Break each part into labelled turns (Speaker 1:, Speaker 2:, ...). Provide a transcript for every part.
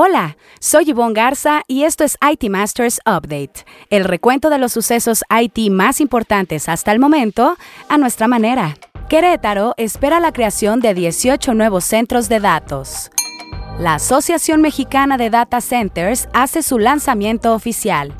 Speaker 1: Hola, soy Yvonne Garza y esto es IT Masters Update, el recuento de los sucesos IT más importantes hasta el momento a nuestra manera. Querétaro espera la creación de 18 nuevos centros de datos. La Asociación Mexicana de Data Centers hace su lanzamiento oficial.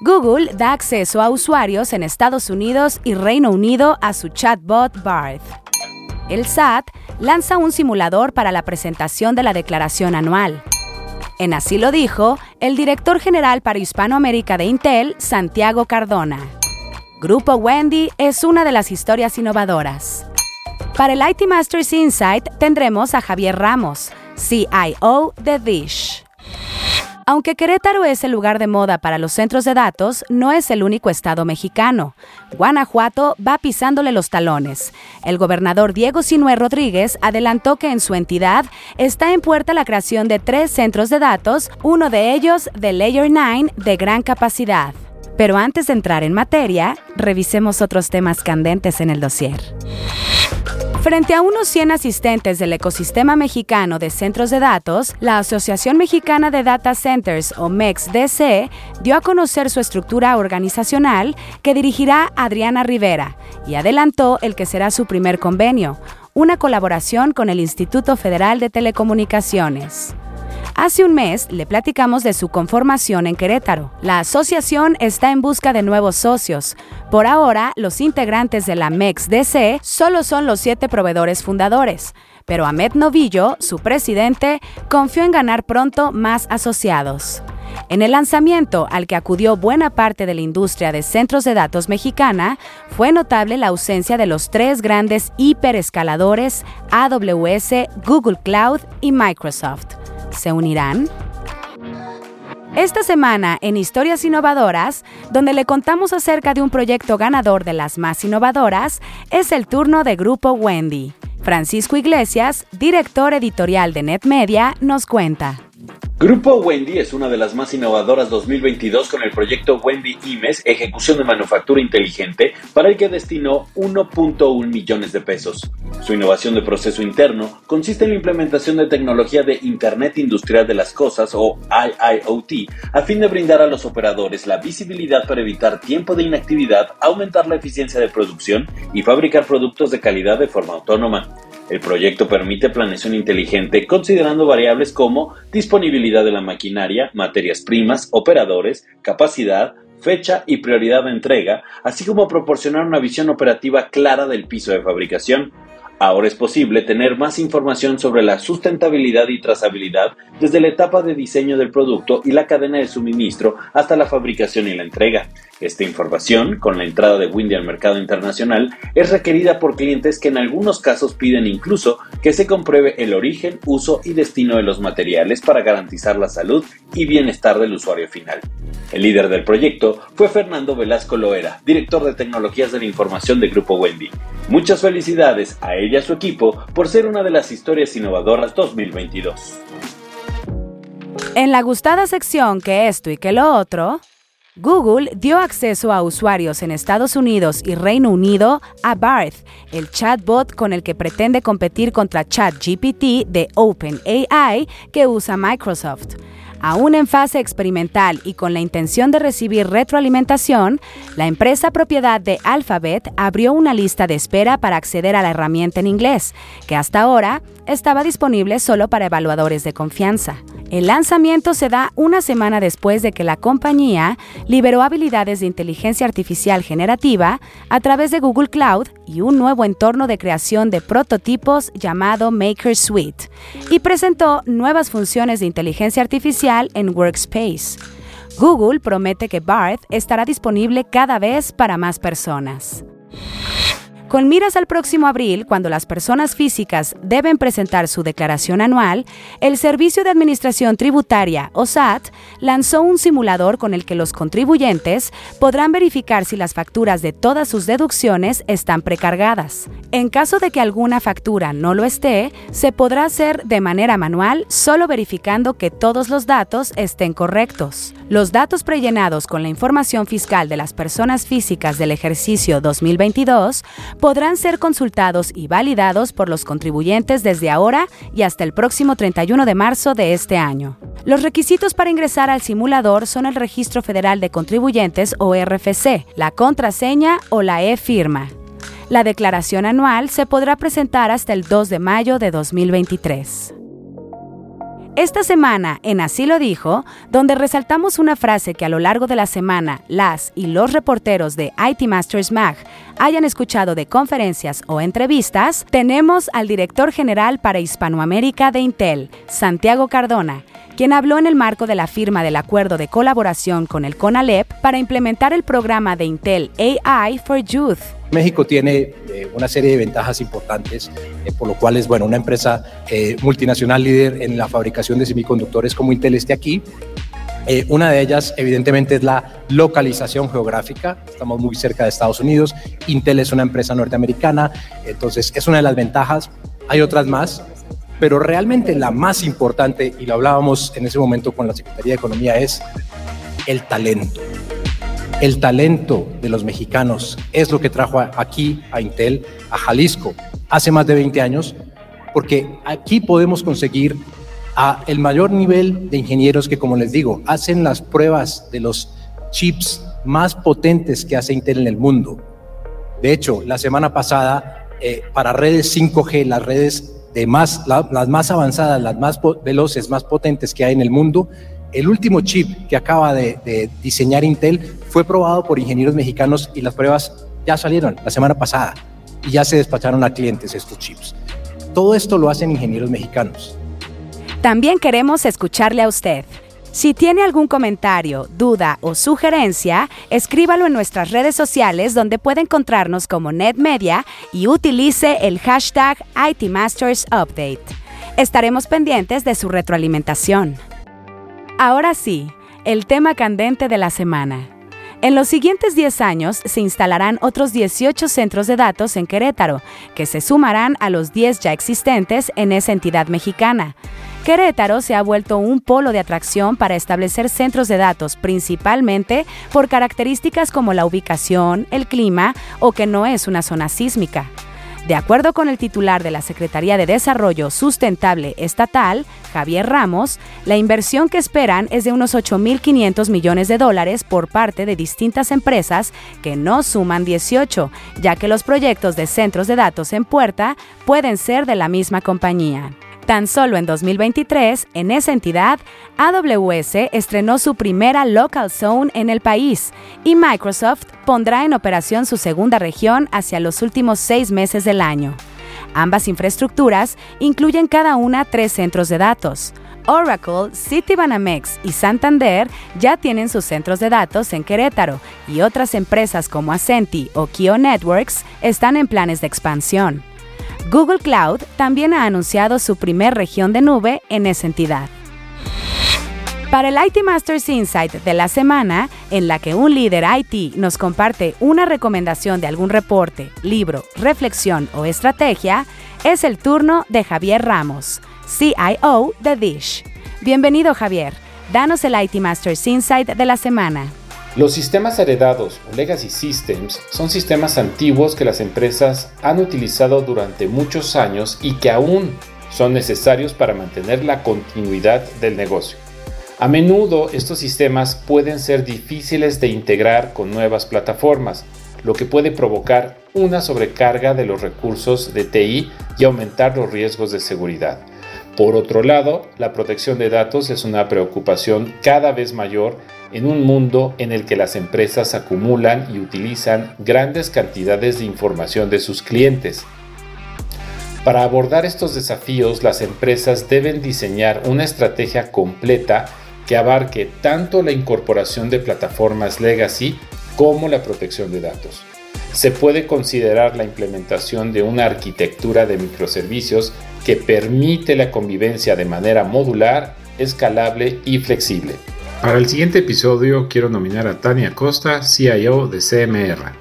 Speaker 1: Google da acceso a usuarios en Estados Unidos y Reino Unido a su chatbot Barth. El SAT lanza un simulador para la presentación de la declaración anual. En así lo dijo el director general para Hispanoamérica de Intel, Santiago Cardona. Grupo Wendy es una de las historias innovadoras. Para el IT Masters Insight tendremos a Javier Ramos, CIO de Dish. Aunque Querétaro es el lugar de moda para los centros de datos, no es el único estado mexicano. Guanajuato va pisándole los talones. El gobernador Diego Sinue Rodríguez adelantó que en su entidad está en puerta la creación de tres centros de datos, uno de ellos de Layer 9 de gran capacidad. Pero antes de entrar en materia, revisemos otros temas candentes en el dossier. Frente a unos 100 asistentes del ecosistema mexicano de centros de datos, la Asociación Mexicana de Data Centers, o MEXDC, dio a conocer su estructura organizacional que dirigirá Adriana Rivera y adelantó el que será su primer convenio, una colaboración con el Instituto Federal de Telecomunicaciones. Hace un mes le platicamos de su conformación en Querétaro. La asociación está en busca de nuevos socios. Por ahora, los integrantes de la MEXDC solo son los siete proveedores fundadores, pero Ahmed Novillo, su presidente, confió en ganar pronto más asociados. En el lanzamiento al que acudió buena parte de la industria de centros de datos mexicana, fue notable la ausencia de los tres grandes hiperescaladores AWS, Google Cloud y Microsoft. ¿Se unirán? Esta semana en Historias Innovadoras, donde le contamos acerca de un proyecto ganador de las más innovadoras, es el turno de Grupo Wendy. Francisco Iglesias, director editorial de NetMedia, nos cuenta.
Speaker 2: Grupo Wendy es una de las más innovadoras 2022 con el proyecto Wendy IMES, ejecución de manufactura inteligente, para el que destinó 1.1 millones de pesos. Su innovación de proceso interno consiste en la implementación de tecnología de Internet Industrial de las Cosas o IIoT, a fin de brindar a los operadores la visibilidad para evitar tiempo de inactividad, aumentar la eficiencia de producción y fabricar productos de calidad de forma autónoma. El proyecto permite planeación inteligente considerando variables como disponibilidad de la maquinaria, materias primas, operadores, capacidad, fecha y prioridad de entrega, así como proporcionar una visión operativa clara del piso de fabricación. Ahora es posible tener más información sobre la sustentabilidad y trazabilidad desde la etapa de diseño del producto y la cadena de suministro hasta la fabricación y la entrega. Esta información, con la entrada de Windy al mercado internacional, es requerida por clientes que en algunos casos piden incluso que se compruebe el origen, uso y destino de los materiales para garantizar la salud y bienestar del usuario final. El líder del proyecto fue Fernando Velasco Loera, director de tecnologías de la información de Grupo Wendy. Muchas felicidades a él y a su equipo por ser una de las historias innovadoras 2022.
Speaker 1: En la gustada sección que esto y que lo otro, Google dio acceso a usuarios en Estados Unidos y Reino Unido a Barth, el chatbot con el que pretende competir contra ChatGPT de OpenAI que usa Microsoft. Aún en fase experimental y con la intención de recibir retroalimentación, la empresa propiedad de Alphabet abrió una lista de espera para acceder a la herramienta en inglés, que hasta ahora estaba disponible solo para evaluadores de confianza. El lanzamiento se da una semana después de que la compañía liberó habilidades de inteligencia artificial generativa a través de Google Cloud y un nuevo entorno de creación de prototipos llamado Maker Suite, y presentó nuevas funciones de inteligencia artificial en Workspace. Google promete que Barth estará disponible cada vez para más personas. Con miras al próximo abril, cuando las personas físicas deben presentar su declaración anual, el Servicio de Administración Tributaria, o SAT, lanzó un simulador con el que los contribuyentes podrán verificar si las facturas de todas sus deducciones están precargadas. En caso de que alguna factura no lo esté, se podrá hacer de manera manual solo verificando que todos los datos estén correctos. Los datos prellenados con la información fiscal de las personas físicas del ejercicio 2022 podrán ser consultados y validados por los contribuyentes desde ahora y hasta el próximo 31 de marzo de este año. Los requisitos para ingresar al simulador son el Registro Federal de Contribuyentes o RFC, la contraseña o la e-firma. La declaración anual se podrá presentar hasta el 2 de mayo de 2023. Esta semana, en Así lo dijo, donde resaltamos una frase que a lo largo de la semana las y los reporteros de IT Masters Mag hayan escuchado de conferencias o entrevistas, tenemos al director general para Hispanoamérica de Intel, Santiago Cardona, quien habló en el marco de la firma del acuerdo de colaboración con el CONALEP para implementar el programa de Intel AI for Youth.
Speaker 3: México tiene eh, una serie de ventajas importantes, eh, por lo cual es bueno, una empresa eh, multinacional líder en la fabricación de semiconductores como Intel esté aquí. una de ellas, evidentemente, es la localización geográfica. Estamos muy cerca de Estados Unidos. Intel es una empresa norteamericana, entonces es una de las ventajas. Hay otras más, pero realmente la más importante, y lo hablábamos en ese momento con la Secretaría de Economía, es el talento. El talento de los mexicanos es lo que trajo aquí a Intel, a Jalisco, hace más de 20 años, porque aquí podemos conseguir a el mayor nivel de ingenieros que, como les digo, hacen las pruebas de los chips más potentes que hace Intel en el mundo. De hecho, la semana pasada, eh, para redes 5G, las redes de más, las más avanzadas, las más veloces, más potentes que hay en el mundo, el último chip que acaba de, diseñar Intel fue probado por ingenieros mexicanos y las pruebas ya salieron la semana pasada y ya se despacharon a clientes estos chips. Todo esto lo hacen ingenieros mexicanos.
Speaker 1: También queremos escucharle a usted. Si tiene algún comentario, duda o sugerencia, escríbalo en nuestras redes sociales donde puede encontrarnos como NetMedia y utilice el hashtag ITMastersUpdate. Estaremos pendientes de su retroalimentación. Ahora sí, el tema candente de la semana. En los siguientes 10 años se instalarán otros 18 centros de datos en Querétaro, que se sumarán a los 10 ya existentes en esa entidad mexicana. Querétaro se ha vuelto un polo de atracción para establecer centros de datos, principalmente por características como la ubicación, el clima o que no es una zona sísmica. De acuerdo con el titular de la Secretaría de Desarrollo Sustentable Estatal, Javier Ramos, la inversión que esperan es de unos 8.500 millones de dólares por parte de distintas empresas que no suman 18, ya que los proyectos de centros de datos en puerta pueden ser de la misma compañía. Tan solo en 2023, en esa entidad, AWS estrenó su primera local zone en el país y Microsoft pondrá en operación su segunda región hacia los últimos seis meses del año. Ambas infraestructuras incluyen cada una tres centros de datos. Oracle, Citibanamex y Santander ya tienen sus centros de datos en Querétaro y otras empresas como Ascenti o Kio Networks están en planes de expansión. Google Cloud también ha anunciado su primer región de nube en esa entidad. Para el IT Masters Insight de la semana, en la que un líder IT nos comparte una recomendación de algún reporte, libro, reflexión o estrategia, es el turno de Javier Ramos, CIO de Dish. Bienvenido Javier, danos el IT Masters Insight de la semana.
Speaker 4: Los sistemas heredados o legacy systems son sistemas antiguos que las empresas han utilizado durante muchos años y que aún son necesarios para mantener la continuidad del negocio. A menudo estos sistemas pueden ser difíciles de integrar con nuevas plataformas, lo que puede provocar una sobrecarga de los recursos de TI y aumentar los riesgos de seguridad. Por otro lado, la protección de datos es una preocupación cada vez mayor en un mundo en el que las empresas acumulan y utilizan grandes cantidades de información de sus clientes. Para abordar estos desafíos, las empresas deben diseñar una estrategia completa que abarque tanto la incorporación de plataformas legacy como la protección de datos. Se puede considerar la implementación de una arquitectura de microservicios que permite la convivencia de manera modular, escalable y flexible. Para el siguiente episodio quiero nominar a Tania Costa, CIO de CMR.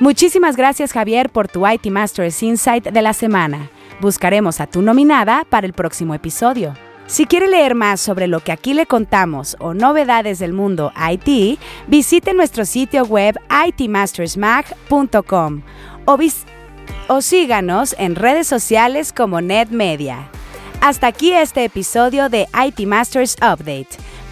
Speaker 1: Muchísimas gracias Javier por tu IT Masters Insight de la semana. Buscaremos a tu nominada para el próximo episodio. Si quiere leer más sobre lo que aquí le contamos o novedades del mundo IT, visite nuestro sitio web itmastersmag.com o o síganos en redes sociales como NetMedia. Hasta aquí este episodio de IT Masters Update,